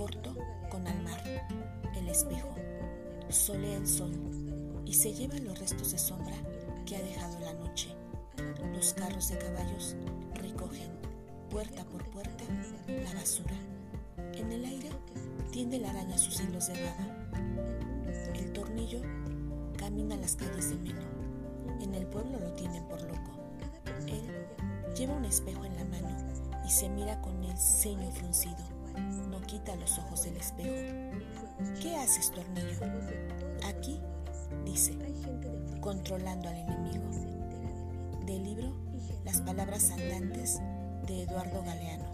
corto con al mar, el espejo, solea el sol y se lleva los restos de sombra que ha dejado la noche. Los carros de caballos recogen puerta por puerta la basura. En el aire tiende la araña sus hilos de baba. El tornillo camina las calles de Melo. En el pueblo lo tienen por loco. Él lleva un espejo en la mano y se mira con el ceño fruncido. No quita los ojos del espejo. ¿Qué haces, tornillo? Aquí, dice, controlando al enemigo. Del libro Las palabras andantes de Eduardo Galeano.